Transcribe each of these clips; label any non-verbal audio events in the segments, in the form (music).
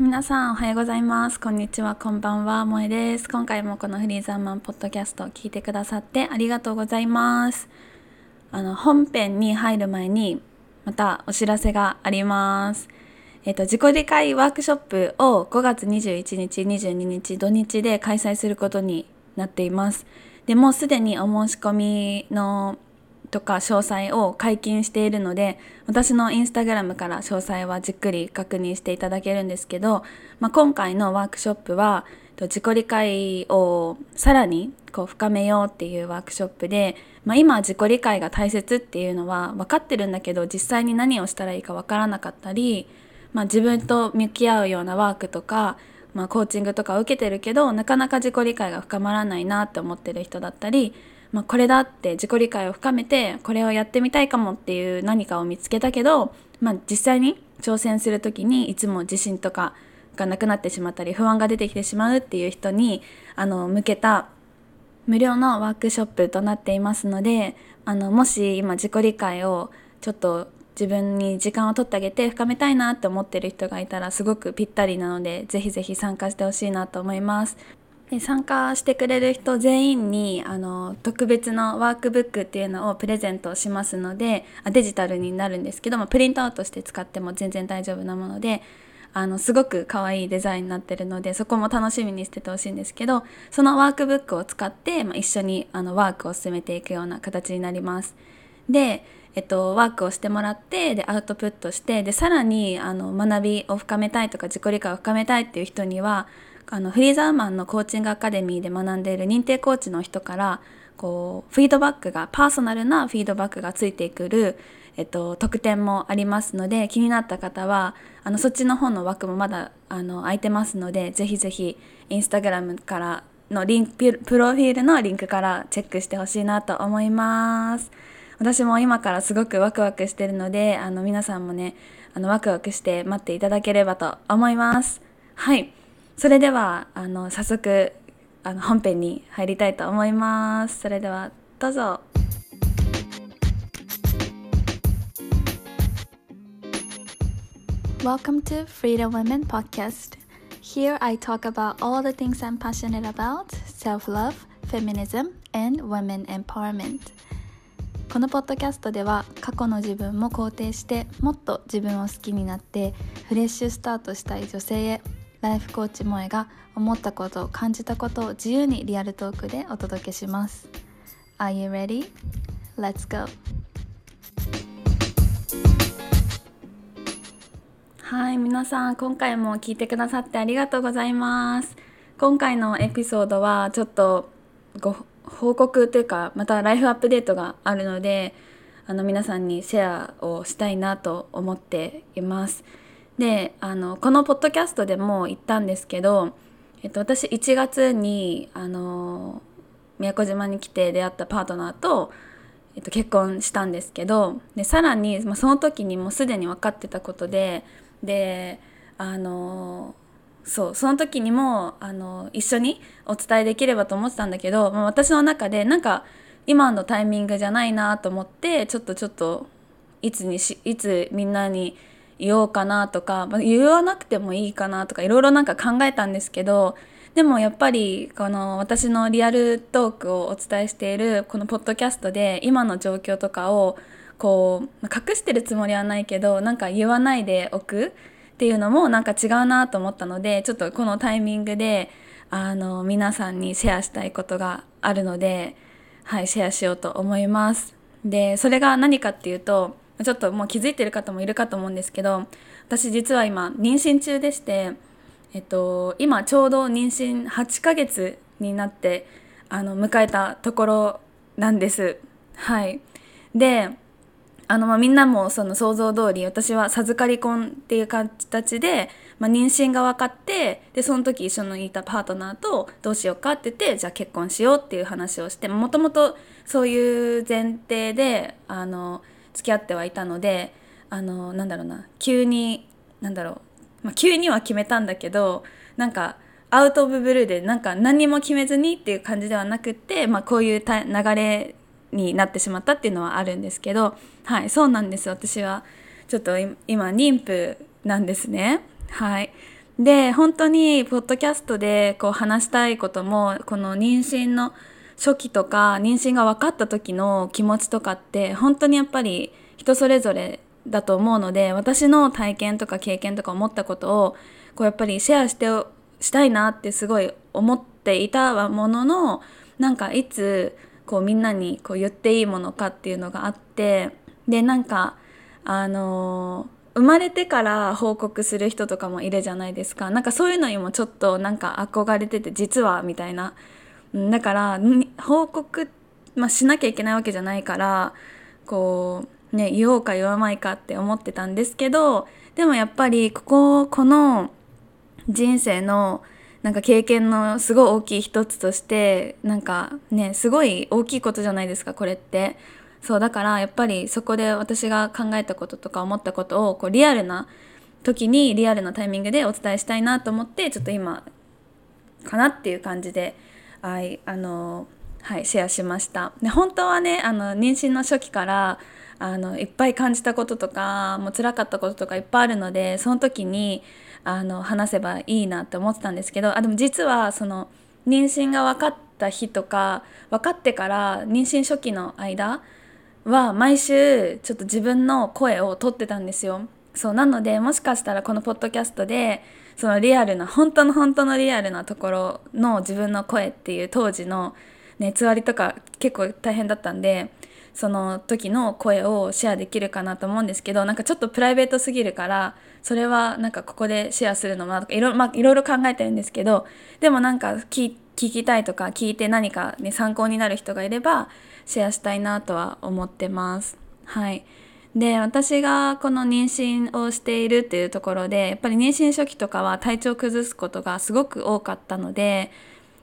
皆さんおはようございます。こんにちは。こんばんは。萌えです。今回もこのフリーザーマンポッドキャストを聞いてくださってありがとうございます。あの本編に入る前にまたお知らせがあります。えっと、自己理解ワークショップを5月21日、22日、土日で開催することになっています。でもうすでにお申し込みのとか詳細を解禁しているので私のインスタグラムから詳細はじっくり確認していただけるんですけど、まあ、今回のワークショップは自己理解をさらにこう深めようっていうワークショップで、まあ、今自己理解が大切っていうのは分かってるんだけど実際に何をしたらいいか分からなかったり、まあ、自分と向き合うようなワークとか、まあ、コーチングとかを受けてるけどなかなか自己理解が深まらないなって思ってる人だったりまあ、これだって自己理解を深めてこれをやってみたいかもっていう何かを見つけたけど、まあ、実際に挑戦する時にいつも自信とかがなくなってしまったり不安が出てきてしまうっていう人にあの向けた無料のワークショップとなっていますのであのもし今自己理解をちょっと自分に時間を取ってあげて深めたいなって思ってる人がいたらすごくぴったりなのでぜひぜひ参加してほしいなと思います。で参加してくれる人全員にあの特別のワークブックっていうのをプレゼントしますのであデジタルになるんですけどもプリントアウトして使っても全然大丈夫なものであのすごく可愛いデザインになってるのでそこも楽しみにしててほしいんですけどそのワークブックを使って、まあ、一緒にあのワークを進めていくような形になります。でえっと、ワークをしてもらってでアウトプットしてでさらにあの学びを深めたいとか自己理解を深めたいっていう人にはあのフリーザーマンのコーチングアカデミーで学んでいる認定コーチの人からこうフィードバックがパーソナルなフィードバックがついてくる、えっと、特典もありますので気になった方はあのそっちの方の枠もまだあの空いてますのでぜひぜひインスタグラムからのリンクプロフィールのリンクからチェックしてほしいなと思います。私も今からすごくワクワクしてるのであの皆さんもねあのワクワクして待っていただければと思います。はい。それではあの早速あの本編に入りたいと思いますそれではどうぞ Welcome to Freedom Women Podcast. Here I talk about all the things I'm passionate about self love, feminism, and women empowerment. このポッドキャストでは過去の自分も肯定してもっと自分を好きになってフレッシュスタートしたい女性へライフコーチ萌えが思ったこと感じたことを自由にリアルトークでお届けします Are you ready? Let's go! はい皆さん今回も聞いてくださってありがとうございます今回のエピソードはちょっとご報告というかまたライフアップデートがあるのであの皆さんにシェアをしたいなと思っていますであのこのポッドキャストでも言ったんですけど、えっと、私1月にあの宮古島に来て出会ったパートナーと、えっと、結婚したんですけどでさらに、まあ、その時にもうすでに分かってたことでであのそうその時にもあの一緒にお伝えできればと思ってたんだけど、まあ、私の中でなんか今のタイミングじゃないなと思ってちょっとちょっといつにしいつみんなに言おうかなとか、まあ、言わなくてもいいかなとかいろいろなんか考えたんですけどでもやっぱりこの私のリアルトークをお伝えしているこのポッドキャストで今の状況とかをこう隠してるつもりはないけどなんか言わないでおくっていうのもなんか違うなと思ったのでちょっとこのタイミングであの皆さんにシェアしたいことがあるのではいシェアしようと思います。でそれが何かっていうとちょっともう気づいてる方もいるかと思うんですけど私実は今妊娠中でして、えっと、今ちょうど妊娠8ヶ月になってあの迎えたところなんです。はい、であの、ま、みんなもその想像通り私は授かり婚っていう形で、まあ、妊娠が分かってでその時一緒にいたパートナーとどうしようかって言ってじゃあ結婚しようっていう話をしてもともとそういう前提であの付き合ってはいたのであのなんだろうな急になんだろう、まあ、急には決めたんだけどなんかアウト・オブ・ブルーでなんか何も決めずにっていう感じではなくって、まあ、こういう流れになってしまったっていうのはあるんですけどはいそうなんです。私はちょっと今妊婦なんですね。はい。で本当にポッドキャストでこう話したいこともこの妊娠の初期とか妊娠が分かった時の気持ちとかって本当にやっぱり人それぞれだと思うので私の体験とか経験とか思ったことをこうやっぱりシェアしてしたいなってすごい思っていたもののなんかいつこうみんなにこう言っていいものかっていうのがあってでなんかあのー生まれてから報告する人とかもいるじゃないですか。なんかそういうのにもちょっとなんか憧れてて実はみたいなだから報告、まあ、しなきゃいけないわけじゃないからこうね言おうか言わないかって思ってたんですけどでもやっぱりこここの人生のなんか経験のすごい大きい一つとしてなんかねすごい大きいことじゃないですかこれって。そうだからやっぱりそこで私が考えたこととか思ったことをこうリアルな時にリアルなタイミングでお伝えしたいなと思ってちょっと今かなっていう感じで、はい、あのはい、シェアしましたで本当はねあの妊娠の初期からあのいっぱい感じたこととかもう辛かったこととかいっぱいあるのでその時にあの話せばいいなって思ってたんですけどあでも実はその妊娠が分かった日とか分かってから妊娠初期の間は毎週ちょっと自分の声をとってたんですよ。そうなのでもしかしたらこのポッドキャストでそのリアルな本当の本当のリアルなところの自分の声っていう当時の熱割りとか結構大変だったんでその時の声をシェアできるかなと思うんですけどなんかちょっとプライベートすぎるからそれはなんかここでシェアするのもとかいろ,、まあ、いろいろ考えてるんですけどでもなんか聞きたいとか聞いて何か、ね、参考になる人がいればシェアしたいなとは思ってます。はい。で私がこの妊娠をしているっていうところでやっぱり妊娠初期とかは体調を崩すことがすごく多かったので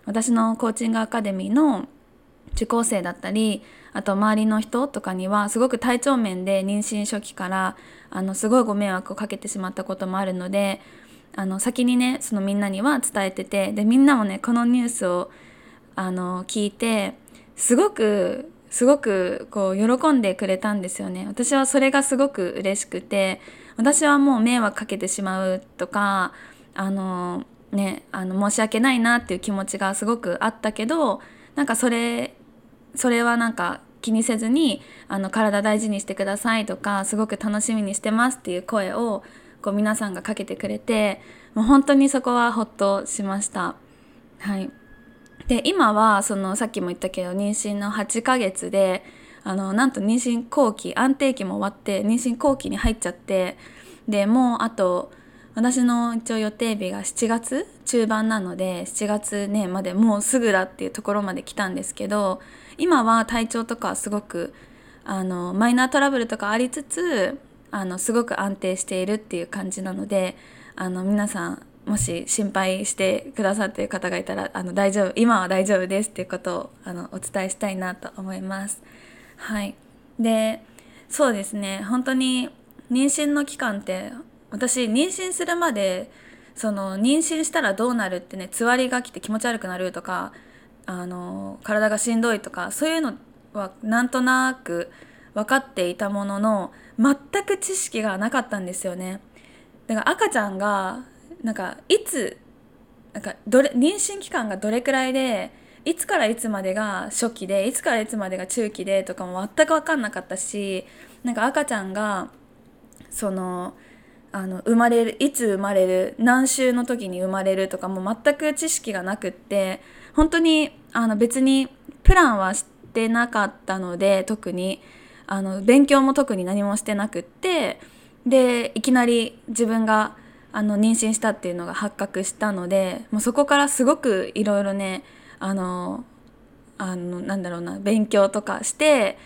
私のコーチングアカデミーの受講生だったりあと周りの人とかにはすごく体調面で妊娠初期からあのすごいご迷惑をかけてしまったこともあるのであの先にねそのみんなには伝えててでみんなもねこのニュースをあの聞いてすごくすごくこう喜んでくれたんですよね私はそれがすごく嬉しくて私はもう迷惑かけてしまうとかあのねあの申し訳ないなっていう気持ちがすごくあったけどなんかそれそれはなんか気にせずにあの体大事にしてくださいとかすごく楽しみにしてますっていう声をこう皆さんがかけてくれてもう本当にそこはほっとしました。はいで今はそのさっきも言ったけど妊娠の8ヶ月であのなんと妊娠後期安定期も終わって妊娠後期に入っちゃってでもうあと私の一応予定日が7月中盤なので7月ねまでもうすぐだっていうところまで来たんですけど今は体調とかすごくあのマイナートラブルとかありつつあのすごく安定しているっていう感じなのであの皆さんもし心配してくださっている方がいたらあの大丈夫今は大丈夫ですっていうことをあのお伝えしたいなと思います。はい、でそうですね本当に妊娠の期間って私妊娠するまでその妊娠したらどうなるってねつわりが来て気持ち悪くなるとかあの体がしんどいとかそういうのはなんとなく分かっていたものの全く知識がなかったんですよね。だから赤ちゃんがなんかいつなんかどれ妊娠期間がどれくらいでいつからいつまでが初期でいつからいつまでが中期でとかも全く分かんなかったしなんか赤ちゃんがそのあの生まれるいつ生まれる何週の時に生まれるとかも全く知識がなくって本当にあの別にプランはしてなかったので特にあの勉強も特に何もしてなくってでいきなり自分があの妊娠したっていうのが発覚したのでもうそこからすごくいろいろねあのあのなんだろうな勉強とかして、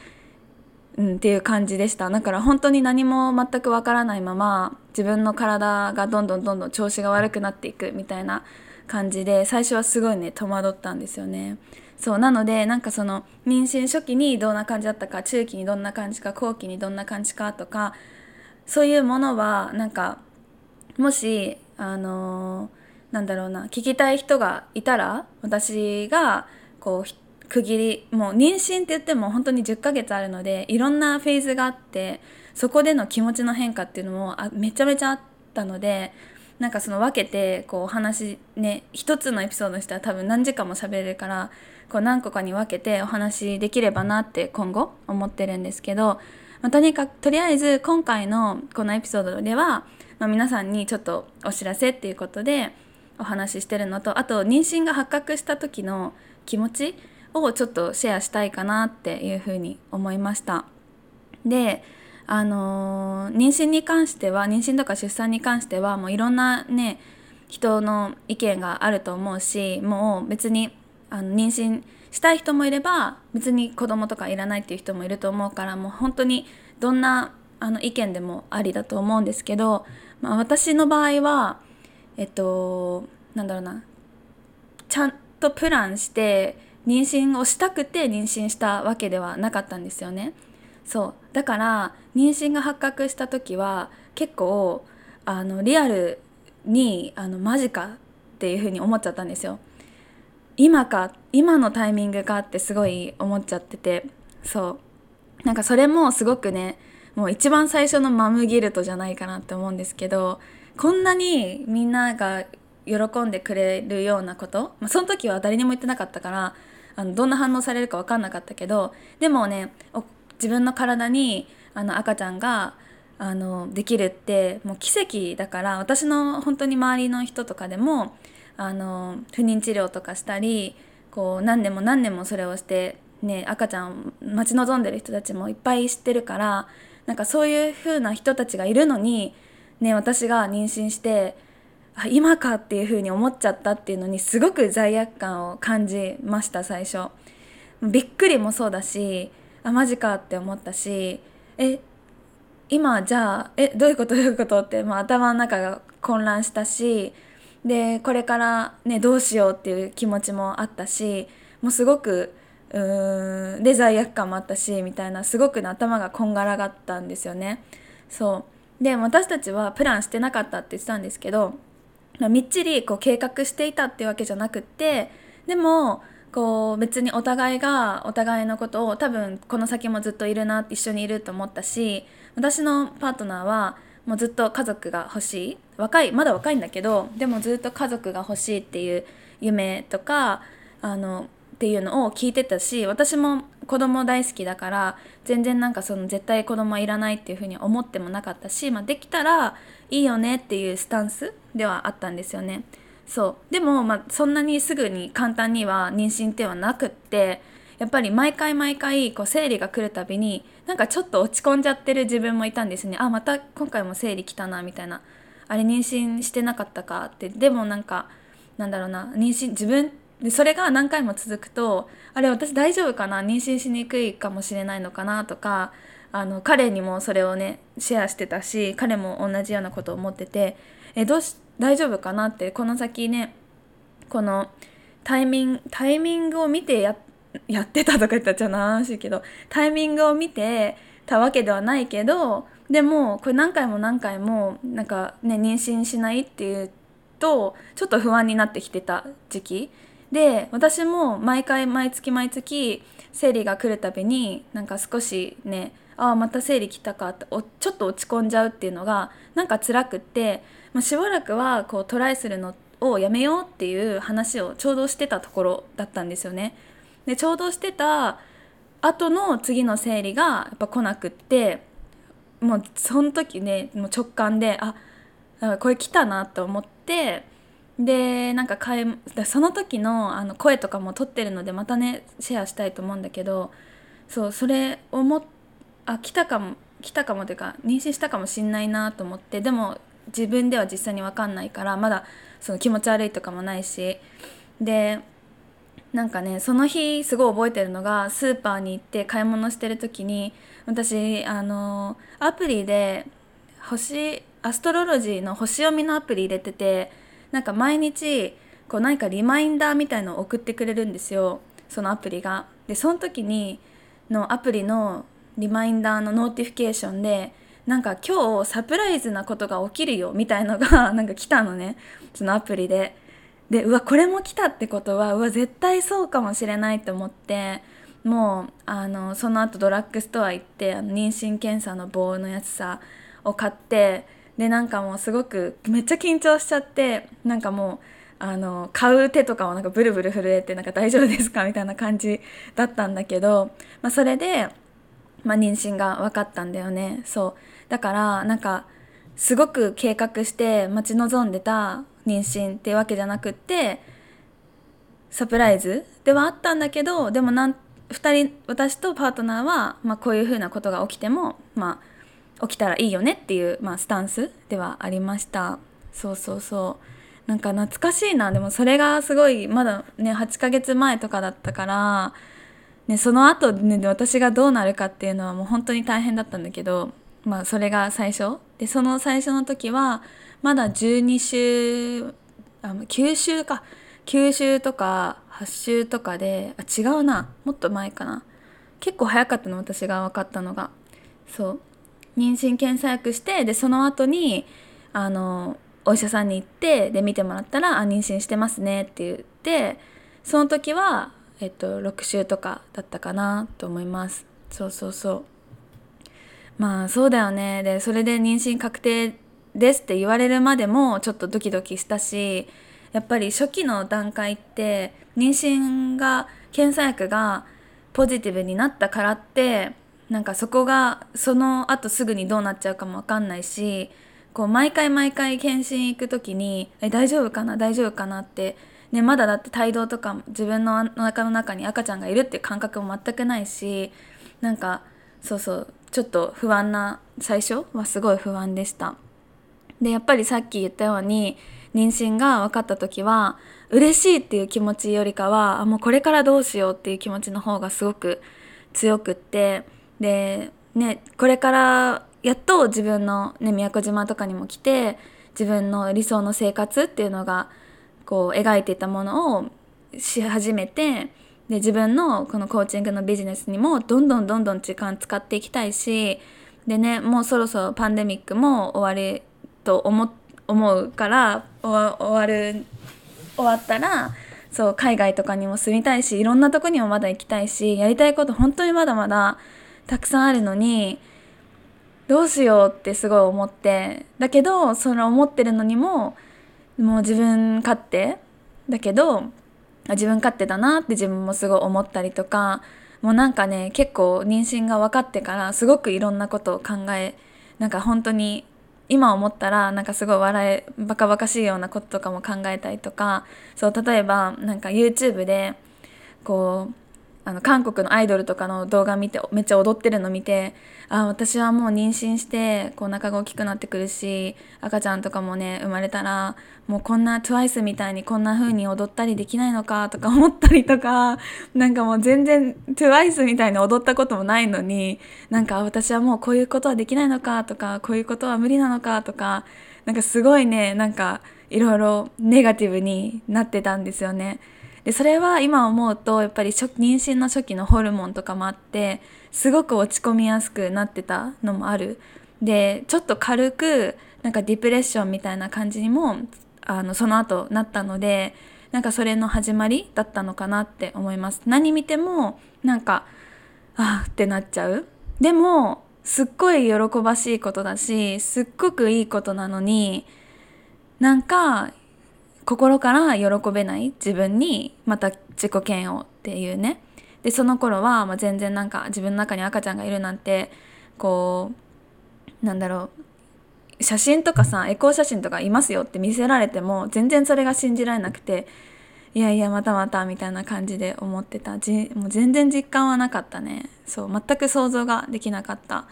うん、っていう感じでしただから本当に何も全くわからないまま自分の体がどんどんどんどん調子が悪くなっていくみたいな感じで最初はすごいね戸惑ったんですよね。そうなのでなんかその妊娠初期にどんな感じだったか中期にどんな感じか後期にどんな感じかとかそういうものはなんかもしあのなんだろうな聞きたい人がいたら私がこう区切りもう妊娠って言っても本当に10ヶ月あるのでいろんなフェーズがあってそこでの気持ちの変化っていうのもあめちゃめちゃあったのでなんかその分けてこうお話ね一つのエピソードにしたら多分何時間も喋れるからこう何個かに分けてお話できればなって今後思ってるんですけど、まあ、とにかくとりあえず今回のこのエピソードでは、まあ、皆さんにちょっとお知らせっていうことでお話ししてるのとあと妊娠が発覚した時の気持ちをちょっとシェアしたいかなっていうふうに思いました。であの妊娠に関しては妊娠とか出産に関してはもういろんなね人の意見があると思うしもう別にあの妊娠したい人もいれば別に子供とかいらないっていう人もいると思うからもう本当にどんなあの意見でもありだと思うんですけど、まあ、私の場合はえっとなんだろうなちゃんとプランして妊娠をしたくて妊娠したわけではなかったんですよね。そうだから妊娠が発覚した時は結構あのリアルにあのマジかっていうふうに思っちゃったんですよ。今か今のタイミングかってすごい思っちゃっててそうなんかそれもすごくねもう一番最初のマムギルトじゃないかなって思うんですけどこんなにみんなが喜んでくれるようなこと、まあ、その時は誰にも言ってなかったからあのどんな反応されるか分かんなかったけどでもね自分の体にあの赤ちゃんがあのできるってもう奇跡だから私の本当に周りの人とかでもあの不妊治療とかしたりこう何年も何年もそれをして、ね、赤ちゃんを待ち望んでる人たちもいっぱい知ってるからなんかそういう風な人たちがいるのに、ね、私が妊娠してあ今かっていう風に思っちゃったっていうのにすごく罪悪感を感じました最初。びっくりもそうだしあマジかって思ったしえ今じゃあえどういうこと？どういうこと？って、もう頭の中が混乱したしでこれからねどうしようっていう気持ちもあったしもうすごくうーんで罪悪感もあったしみたいなすごく、ね、頭がこんがらがったんですよね。そうで私たちはプランしてなかったって言ってたんですけど、まあ、みっちりこう計画していたっていうわけじゃなくってでもこう別にお互いがお互いのことを多分この先もずっといるな一緒にいると思ったし私のパートナーはもうずっと家族が欲しい若いまだ若いんだけどでもずっと家族が欲しいっていう夢とかあのっていうのを聞いてたし私も子供大好きだから全然なんかその絶対子供はいらないっていうふうに思ってもなかったし、まあ、できたらいいよねっていうスタンスではあったんですよね。そう。でも、まあ、そんなにすぐに簡単には妊娠ではなくってやっぱり毎回毎回こう生理が来るたびになんかちょっと落ち込んじゃってる自分もいたんですね。あまた今回も生理来たなみたいな。あれ妊娠してなかったかって。でもなんかなんだろうな妊娠自分でそれが何回も続くとあれ私大丈夫かな？妊娠しにくいかもしれないのかな？とかあの彼にもそれをねシェアしてたし彼も同じようなことを思っててえどうし大丈夫かな？ってこの先ねこのタイミングタイミングを見てややってたとか言ったらちゃなしいけどタイミングを見てたわけではないけどでもこれ何回も何回もなんかね妊娠しないっていうとちょっと不安になってきてた時期。で私も毎回毎月毎月生理が来るたびになんか少しねああまた生理来たかってちょっと落ち込んじゃうっていうのがなんか辛くってまあ、しばらくはこうトライするのをやめようっていう話をちょうどしてたところだったんですよね。でちょうどしてた後の次の生理がやっぱ来なくってもうその時ねもう直感であこれ来たなと思ってでなんか買いその時のあの声とかも撮ってるのでまたねシェアしたいと思うんだけどそうそれ思っあ来たかも来たかもというか妊娠したかもしんないなと思ってでも自分では実際に分かんないからまだその気持ち悪いとかもないしでなんかねその日すごい覚えてるのがスーパーに行って買い物してる時に私あのアプリで星アストロロジーの星読みのアプリ入れててなんか毎日こう何かリマインダーみたいのを送ってくれるんですよそのアプリが。でその時にのアプリのリマインダーの notification でなんか今日サプライズなことが起きるよみたいのが (laughs) なんか来たのねそのアプリで。でうわこれも来たってことはうわ絶対そうかもしれないと思ってもうあのその後ドラッグストア行ってあの妊娠検査の棒のやつさを買ってでなんかもうすごくめっちゃ緊張しちゃってなんかもうあの買う手とかもなんかブルブル震えてなんか大丈夫ですか？みたいな感じだったんだけど、まあ、それで、まあ、妊娠が分かったんだよね。そう。だからなんかすごく計画して待ち望んでた妊娠っていうわけじゃなくってサプライズではあったんだけどでもなん2人私とパートナーは、まあ、こういうふうなことが起きても、まあ、起きたらいいよねっていう、まあ、スタンスではありました。そうそうそう。なんか懐かしいな。でもそれがすごいまだね8ヶ月前とかだったから、ね、その後ね私がどうなるかっていうのはもう本当に大変だったんだけどまあそれが最初。でその最初の時はまだ12週あ9週か。9週とか8週とかであ違うな。もっと前かな。結構早かったの私が分かったのが。そう。妊娠検査薬してでその後にあのお医者さんに行ってで見てもらったら「あ妊娠してますね」って言ってその時は、えっと、6週とかだったかなと思います。そうそうそう。まあそうだよね。でそれで妊娠確定ですって言われるまでもちょっとドキドキしたしやっぱり初期の段階って妊娠が検査薬がポジティブになったからってなんかそこがその後すぐにどうなっちゃうかも分かんないしこう毎回毎回検診行く時に「え大丈夫かな？大丈夫かな」って、ね、まだだって胎動とか自分のお腹の中に赤ちゃんがいるっていう感覚も全くないしなんかそうそうちょっと不安な最初はすごい不安でした。でやっぱりさっき言ったように妊娠が分かった時は嬉しいっていう気持ちよりかはもうこれからどうしようっていう気持ちの方がすごく強くってでねこれからやっと自分の、ね、宮古島とかにも来て自分の理想の生活っていうのがこう描いていたものをし始めてで自分のこのコーチングのビジネスにもどんどんどんどん時間使っていきたいしでねもうそろそろパンデミックも終わりと思思うから終わる終わったらそう海外とかにも住みたいしいろんなとこにもまだ行きたいしやりたいこと本当にまだまだたくさんあるのにどうしようってすごい思ってだけどその思ってるのにももう自分勝手だけど自分勝手だなって自分もすごい思ったりとかもうなんかね結構妊娠が分かってからすごくいろんなことを考えなんか本当に今思ったらなんかすごい笑えバカバカしいようなこととかも考えたりとかそう例えばなんか YouTube でこうあの韓国のアイドルとかの動画見てめっちゃ踊ってるの見てあ私はもう妊娠してこうお腹が大きくなってくるし赤ちゃんとかもね生まれたらもうこんな TWICE みたいにこんな風に踊ったりできないのかとか思ったりとかなんかもう全然 TWICE みたいに踊ったこともないのになんか私はもうこういうことはできないのかとかこういうことは無理なのかとかなんかすごいねなんかいろいろネガティブになってたんですよね。でそれは今思うとやっぱり妊娠の初期のホルモンとかもあってすごく落ち込みやすくなってたのもある。でちょっと軽くなんかディプレッションみたいな感じにもあのその後なったのでなんかそれの始まりだったのかなって思います。何見てもなんかああってなっちゃう。でもすっごい喜ばしいことだしすっごくいいことなのになんか心から喜べない自分にまた自己嫌悪っていうね。でその頃は、ま、全然なんか自分の中に赤ちゃんがいるなんてこうなんだろう。写真とかさエコー写真とかいますよって見せられても全然それが信じられなくていやいやまたまたみたいな感じで思ってた。じもう全然実感はなかったね。そう全く想像ができなかった。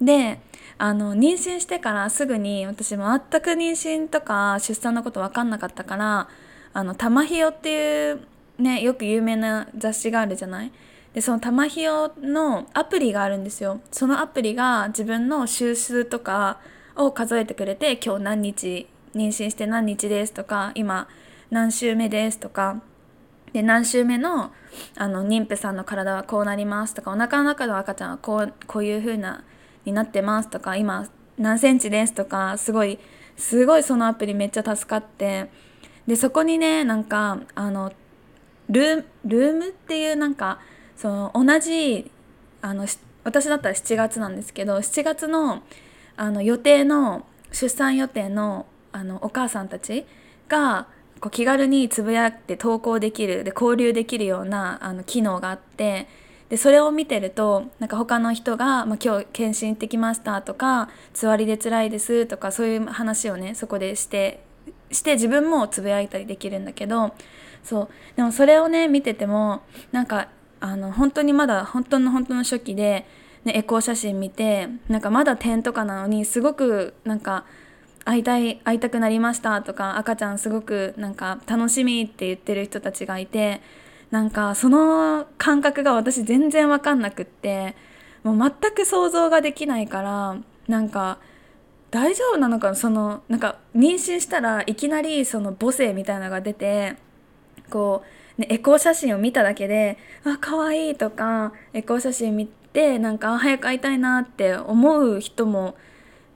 であの妊娠してからすぐに私全く妊娠とか出産のこと分かんなかったからあの玉ひよっていうねよく有名な雑誌があるじゃない？でその玉ひよのアプリがあるんですよ。そのアプリが自分の週数とかを数えてくれて今日何日妊娠して何日ですとか今何週目ですとかで何週目のあの妊婦さんの体はこうなりますとかお腹の中の赤ちゃんはこうこういう風なになってますとか今何センチですとかすごいすごいそのアプリめっちゃ助かってでそこにねなんかあのルームっていうなんかその同じあの私だったら7月なんですけど7月のあの予定の出産予定のあのお母さんたちがこう気軽につぶやいて投稿できるで交流できるようなあの機能があってでそれを見てるとなんか他の人が、まあ、今日検診行ってきましたとかつわりで辛いですとかそういう話をねそこでしてして自分もつぶやいたりできるんだけどそう。でもそれをね見ててもなんかあの本当にまだ本当の本当の初期で、ね、エコー写真見てなんかまだ点とかなのにすごくなんか会いたい会いたくなりましたとか赤ちゃんすごくなんか楽しみって言ってる人たちがいてなんかその感覚が私全然分かんなくってもう全く想像ができないからなんか大丈夫なのかそのなんか妊娠したらいきなりその母性みたいなのが出てこう、ね、エコー写真を見ただけで「あ可愛いとかエコー写真見てなんか早く会いたいなって思う人も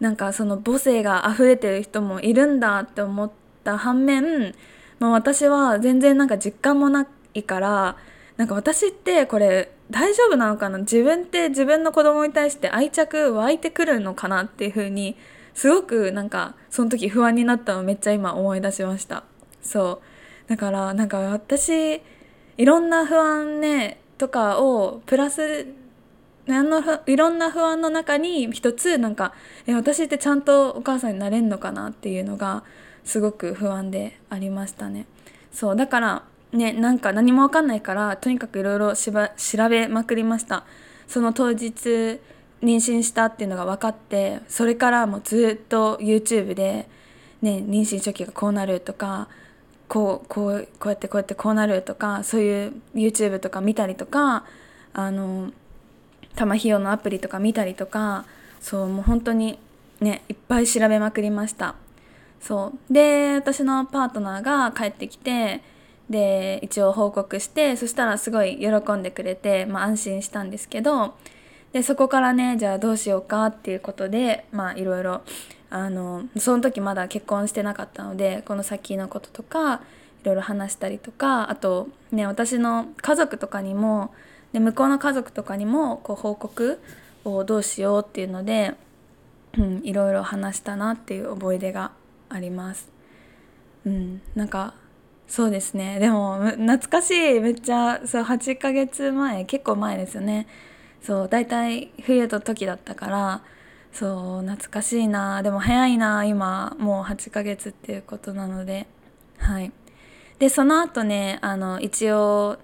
なんかその母性が溢れてる人もいるんだって思った反面、まあ、私は全然なんか実感もなくいからなんか私ってこれ大丈夫なのかな？自分って自分の子供に対して愛着湧いてくるのかなっていう風にすごくなんかその時不安になったのめっちゃ今思い出しました。そう。だからなんか私いろんな不安ねとかをプラスあのいろんな不安の中に一つなんかえ私ってちゃんとお母さんになれんのかなっていうのがすごく不安でありましたね。そう。だからねなんか何も分かんないからとにかくいろいろ調べまくりました。その当日妊娠したっていうのが分かってそれからもうずっと YouTube で、ね、妊娠初期がこうなるとかこうこうこうやってこうやってこうなるとかそういう YouTube とか見たりとかあの玉ひよのアプリとか見たりとかそうもう本当にねいっぱい調べまくりました。そう。で私のパートナーが帰ってきてで一応報告してそしたらすごい喜んでくれて、まあ、安心したんですけどでそこからねじゃあどうしようかっていうことでまあいろいろあのその時まだ結婚してなかったのでこの先のこととかいろいろ話したりとかあとね私の家族とかにもで向こうの家族とかにもこう報告をどうしようっていうので、うん、いろいろ話したなっていう思い出があります。うん、なんかそうですね。でも懐かしい。めっちゃそう8ヶ月前結構前ですよね。そう大体冬の時だったからそう懐かしいな。でも早いな今。もう8ヶ月っていうことなので。はい。でその後ねあの一応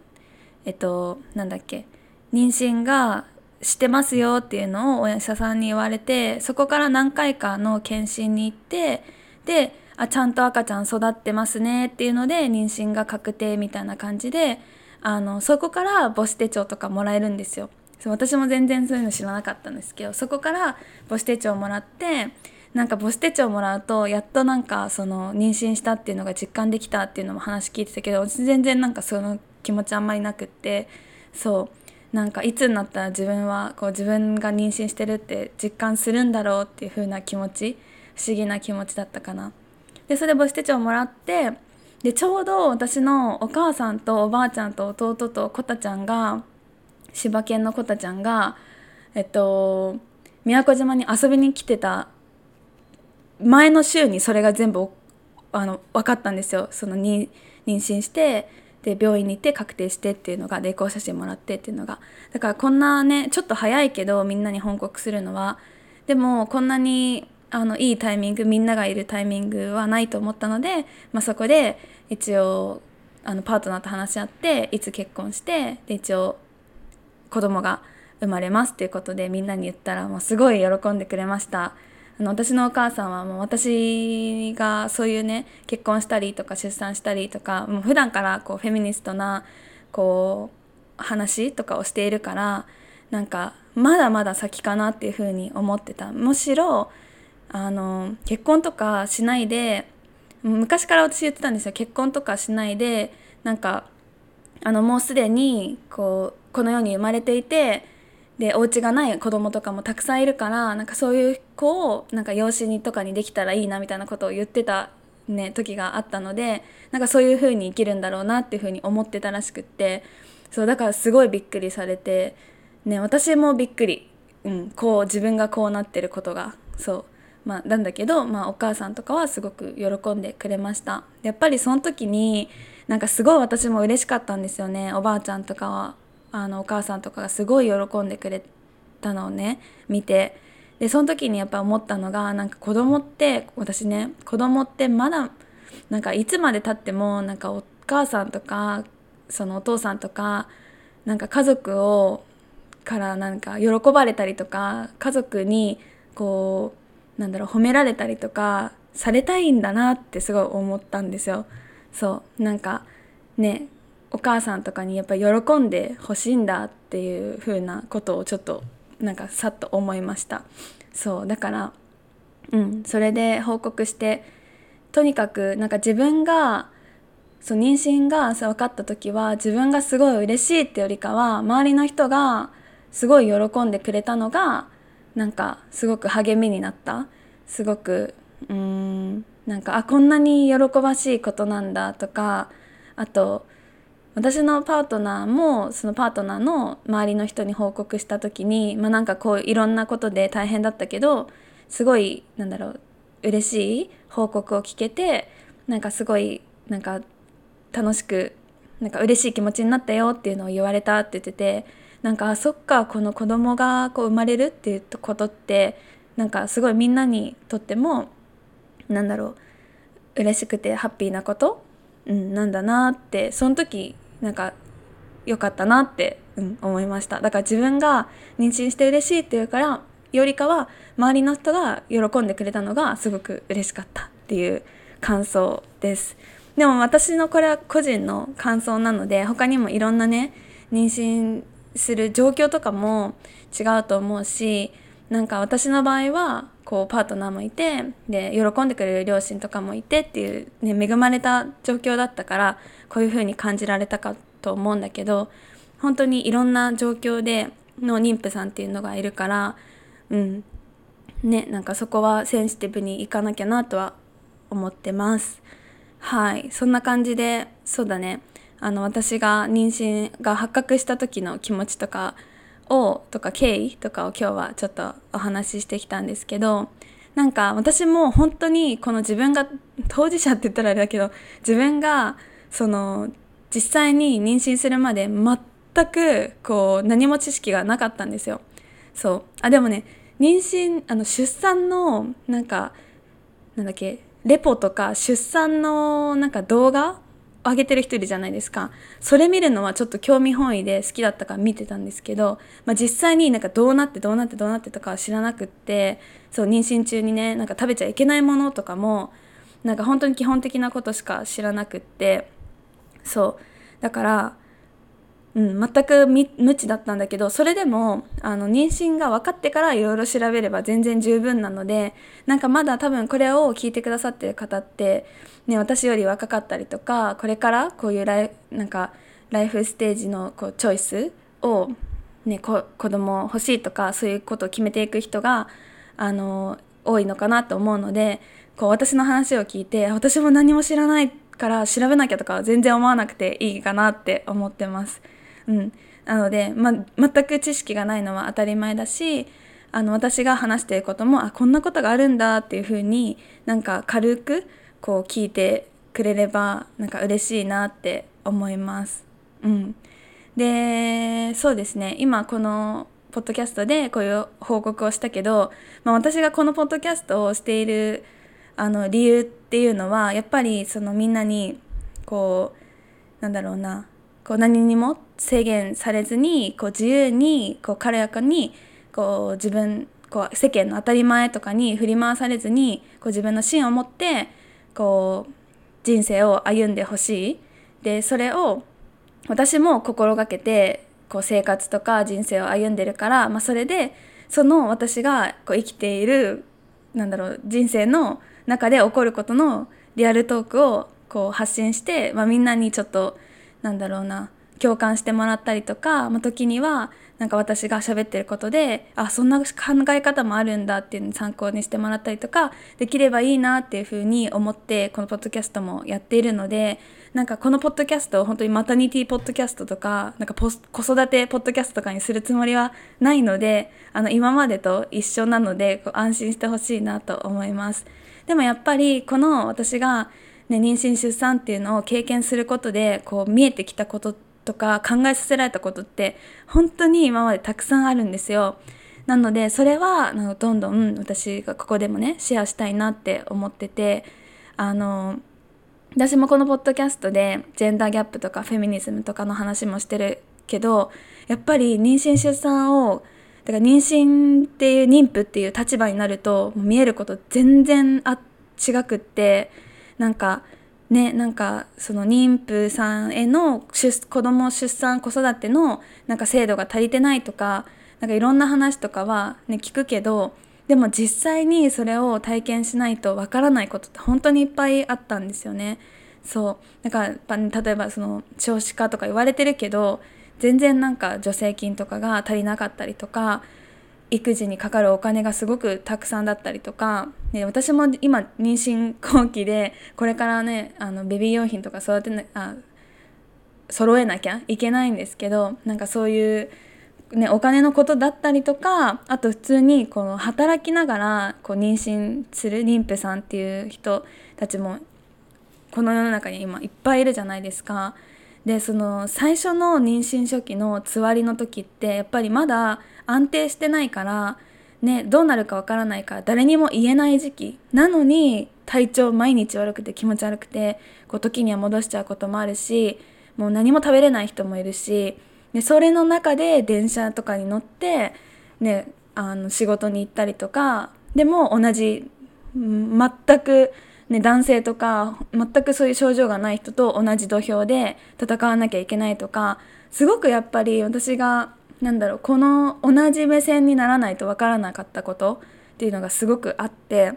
えっとなんだっけ。妊娠がしてますよっていうのをお医者さんに言われてそこから何回かの検診に行ってであちゃんと赤ちゃん育ってますねっていうので妊娠が確定みたいな感じであのそこから母子手帳とかもらえるんですよそう私も全然そういうの知らなかったんですけどそこから母子手帳もらってなんか母子手帳もらうとやっとなんかその妊娠したっていうのが実感できたっていうのも話聞いてたけど全然なんかその気持ちあんまりなくってそうなんかいつになったら自分はこう自分が妊娠してるって実感するんだろうっていう風な気持ち不思議な気持ちだったかな。でそれで母子手帳もらってでちょうど私のお母さんとおばあちゃんと弟とコタちゃんが柴犬のコタちゃんがえっと宮古島に遊びに来てた前の週にそれが全部あの分かったんですよ。その妊娠してで病院に行って確定してっていうのがでエコー写真もらってっていうのが。だからこんなねちょっと早いけどみんなに報告するのはでもこんなにあのいいタイミングみんながいるタイミングはないと思ったので、まあ、そこで一応あのパートナーと話し合っていつ結婚してで一応子供が生まれますっていうことでみんなに言ったらもうすごい喜んでくれました。あの私のお母さんはもう私がそういうね結婚したりとか出産したりとかもう普段からこうフェミニストなこう話とかをしているからなんかまだまだ先かなっていうふうに思ってた。むしろあの結婚とかしないで昔から私言ってたんですよ。結婚とかしないでなんかあのもうすでにこうこの世に生まれていてでお家がない子供とかもたくさんいるからなんかそういう子をなんか養子にとかにできたらいいなみたいなことを言ってた、ね、時があったのでなんかそういう風に生きるんだろうなっていう風に思ってたらしくってそうだからすごいびっくりされて、ね、私もびっくり、うん、こう自分がこうなってることが。そう。まあ、なんだけど、まあ、お母さんとかはすごく喜んでくれました。やっぱりその時になんかすごい私も嬉しかったんですよね。おばあちゃんとかはあのお母さんとかがすごい喜んでくれたのをね見て。でその時にやっぱ思ったのがなんか子供って私ね子供ってまだなんかいつまでたってもなんかお母さんとかそのお父さんとかなんか家族をからなんか喜ばれたりとか家族にこうなんだろう褒められたりとかされたいんだなってすごい思ったんですよ。そう。なんかねお母さんとかにやっぱ喜んでほしいんだっていう風なことをちょっとなんかさっと思いました。そう。だからうん。それで報告してとにかくなんか自分がそう妊娠が分かった時は自分がすごい嬉しいってよりかは周りの人がすごい喜んでくれたのがなんかすごく励みになった。すごくうーんなんかあこんなに喜ばしいことなんだとかあと私のパートナーもそのパートナーの周りの人に報告した時にまあなんかこういろんなことで大変だったけどすごいなんだろう嬉しい報告を聞けてなんかすごいなんか楽しくなんか嬉しい気持ちになったよっていうのを言われたって言っててなんかあそっかこの子供がこう生まれるっていうことってなんかすごいみんなにとってもなんだろう嬉しくてハッピーなこと、うん、なんだなってその時なんか良かったなって、うん、思いました。だから自分が妊娠して嬉しいっていうからよりかは周りの人が喜んでくれたのがすごく嬉しかったっていう感想です。でも私のこれは個人の感想なので他にもいろんなね妊娠する状況とかも違うと思うしなんか私の場合はこうパートナーもいてで喜んでくれる両親とかもいてっていう、ね、恵まれた状況だったからこういう風に感じられたかと思うんだけど本当にいろんな状況での妊婦さんっていうのがいるからうん。ねなんかそこはセンシティブにいかなきゃなとは思ってます。はい。そんな感じでそうだね。あの私が妊娠が発覚した時の気持ちとかをとか経緯とかを今日はちょっとお話ししてきたんですけどなんか私も本当にこの自分が当事者って言ったらあれだけど自分がその実際に妊娠するまで全くこう何も知識がなかったんですよ。そうあでもね妊娠あの出産のなんかなんだっけレポとか出産のなんか動画上げてる人いるじゃないですか。それ見るのはちょっと興味本位で好きだったから見てたんですけど、まあ、実際になんかどうなってどうなってどうなってとかは知らなくってそう妊娠中にねなんか食べちゃいけないものとかもなんか本当に基本的なことしか知らなくってそう。だからうん、全く無知だったんだけどそれでもあの妊娠が分かってからいろいろ調べれば全然十分なのでなんかまだ多分これを聞いてくださってる方って、ね、私より若かったりとかこれからこういうライなんかライフステージのこうチョイスを、ね、こ子供欲しいとかそういうことを決めていく人があの多いのかなと思うのでこう私の話を聞いて私も何も知らないから調べなきゃとか全然思わなくていいかなって思ってます。うん、なので、ま、全く知識がないのは当たり前だしあの私が話していることもあこんなことがあるんだっていうふうになんか軽くこう聞いてくれればなんか嬉しいなって思います。うん、でそうですね。今このポッドキャストでこういう報告をしたけど、まあ、私がこのポッドキャストをしているあの理由っていうのはやっぱりそのみんなにこうなんだろうな。こう何にも制限されずにこう自由にこう軽やかにこう自分こう世間の当たり前とかに振り回されずにこう自分の芯を持ってこう人生を歩んでほしい。でそれを私も心がけてこう生活とか人生を歩んでるから、まあ、それでその私がこう生きているなんだろう人生の中で起こることのリアルトークをこう発信して、まあ、みんなにちょっとなんだろうな共感してもらったりとか、まあ、時にはなんか私が喋ってることであそんな考え方もあるんだっていうのを参考にしてもらったりとかできればいいなっていうふうに思ってこのポッドキャストもやっているのでなんかこのポッドキャストを本当にマタニティポッドキャストとかなんか子育てポッドキャストとかにするつもりはないのであの今までと一緒なのでこう安心してほしいなと思います。でもやっぱりこの私が、ね、妊娠出産っていうのを経験することでこう見えてきたこととか考えさせられたことって本当に今までたくさんあるんですよ。なのでそれはどんどん私がここでもねシェアしたいなって思っててあの私もこのポッドキャストでジェンダーギャップとかフェミニズムとかの話もしてるけどやっぱり妊娠出産をだから妊娠っていう妊婦っていう立場になると見えること全然あ違くってなんかね、なんかその妊婦さんへの子供出産子育てのなんか制度が足りてないとかなんかいろんな話とかは、ね、聞くけどでも実際にそれを体験しないとわからないことって本当にいっぱいあったんですよね。そうだから、ね、例えばその少子化とか言われてるけど全然なんか助成金とかが足りなかったりとか育児にかかるお金がすごくたくさんだったりとか、ね、私も今妊娠後期でこれからねあのベビー用品とか育てなあ揃えなきゃいけないんですけどなんかそういう、ね、お金のことだったりとかあと普通にこの働きながらこう妊娠する妊婦さんっていう人たちもこの世の中に今いっぱいいるじゃないですか。でその最初の妊娠初期のつわりの時ってやっぱりまだ安定してないから、ね、どうなるかわからないから誰にも言えない時期。なのに体調毎日悪くて気持ち悪くてこう時には戻しちゃうこともあるしもう何も食べれない人もいるしでそれの中で電車とかに乗って、ね、あの仕事に行ったりとかでも同じ全く、ね、男性とか全くそういう症状がない人と同じ土俵で戦わなきゃいけないとかすごくやっぱり私がなんだろうこの同じ目線にならないと分からなかったことっていうのがすごくあって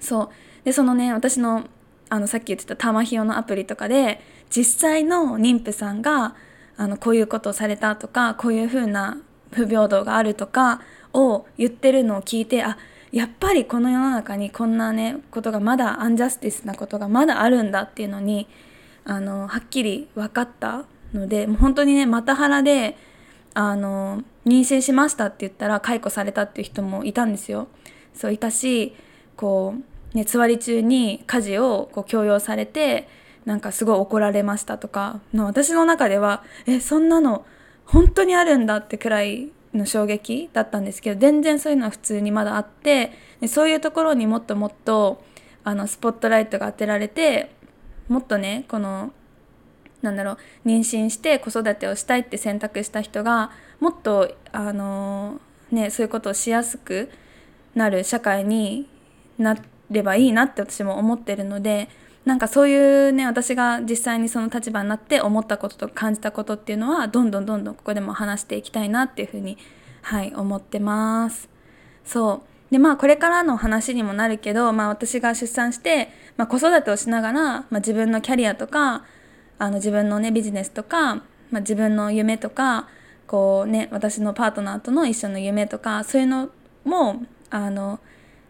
そう。でそのね私のあのさっき言ってたタマヒオのアプリとかで実際の妊婦さんがあのこういうことをされたとかこういうふうな不平等があるとかを言ってるのを聞いてあやっぱりこの世の中にこんなねことがまだアンジャスティスなことがまだあるんだっていうのにあのはっきり分かったのでもう本当にねまた腹であの妊娠しましたって言ったら解雇されたっていう人もいたんですよ。そういたしこう、ね、つわり中に家事をこう強要されてなんかすごい怒られましたとかの私の中ではえそんなの本当にあるんだってくらいの衝撃だったんですけど全然そういうのは普通にまだあってでそういうところにもっともっとあのスポットライトが当てられてもっとねこのなんだろう妊娠して子育てをしたいって選択した人がもっとあのねそういうことをしやすくなる社会になればいいなって私も思ってるのでなんかそういうね私が実際にその立場になって思ったことと感じたことっていうのはどんどんどんどんここでも話していきたいなっていうふうにはい思ってます。そうでまあこれからの話にもなるけど、まあ、私が出産して、まあ、子育てをしながら、まあ、自分のキャリアとかあの自分のねビジネスとか、まあ、自分の夢とかこうね私のパートナーとの一緒の夢とかそういうのもあの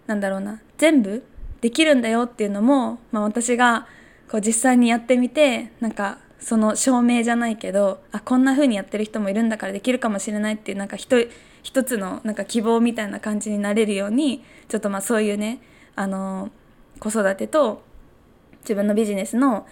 なんだろうな全部できるんだよっていうのも、まあ、私がこう実際にやってみてなんかその証明じゃないけどあこんな風にやってる人もいるんだからできるかもしれないっていうなんか一一つのなんか希望みたいな感じになれるようにちょっとまあそういうねあの子育てと自分のビジネスの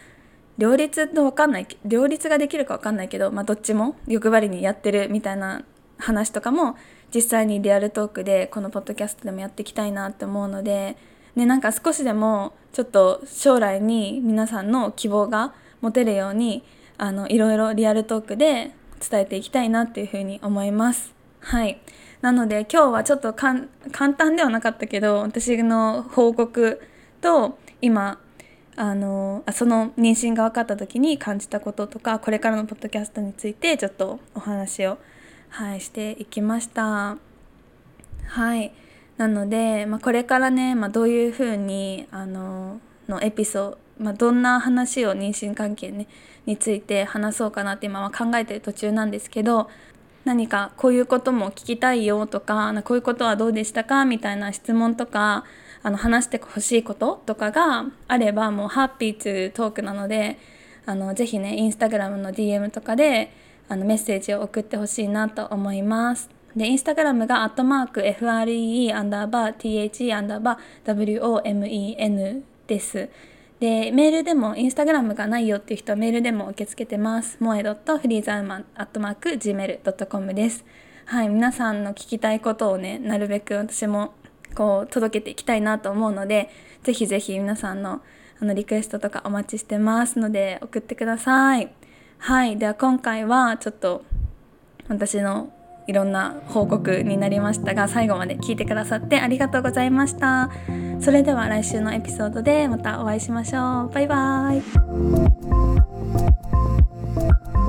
両立と分かんない両立ができるか分かんないけど、まあ、どっちも欲張りにやってるみたいな話とかも実際にリアルトークでこのポッドキャストでもやっていきたいなって思うので、ね、なんか少しでもちょっと将来に皆さんの希望が持てるようにあのいろいろリアルトークで伝えていきたいなっていうふうに思います。はいなので今日はちょっと簡単ではなかったけど私の報告と今あのその妊娠が分かった時に感じたこととかこれからのポッドキャストについてちょっとお話を、はい、していきました。はいなので、まあ、これからね、まあ、どういうふうにあののエピソまあ、どんな話を妊娠関係、ね、について話そうかなって今は考えてる途中なんですけど何かこういうことも聞きたいよとかこういうことはどうでしたかみたいな質問とかあの話してほしいこととかがあればもうハッピートゥトークなのであのぜひねインスタグラムの DM とかであのメッセージを送ってほしいなと思います。で、インスタグラムがアットマーク FREE アンダーバー THE アンダーバー WOMEN です。で、メールでもインスタグラムがないよっていう人はメールでも受け付けてます。モエドットフリーザーマンアットマーク Gmail.com です。はい、皆さんの聞きたいことをね、なるべく私もこう届けていきたいなと思うので、ぜひぜひ皆さんのあのリクエストとかお待ちしてますので送ってください。はい、では今回はちょっと私のいろんな報告になりましたが最後まで聞いてくださってありがとうございました。それでは来週のエピソードでまたお会いしましょう。バイバーイ。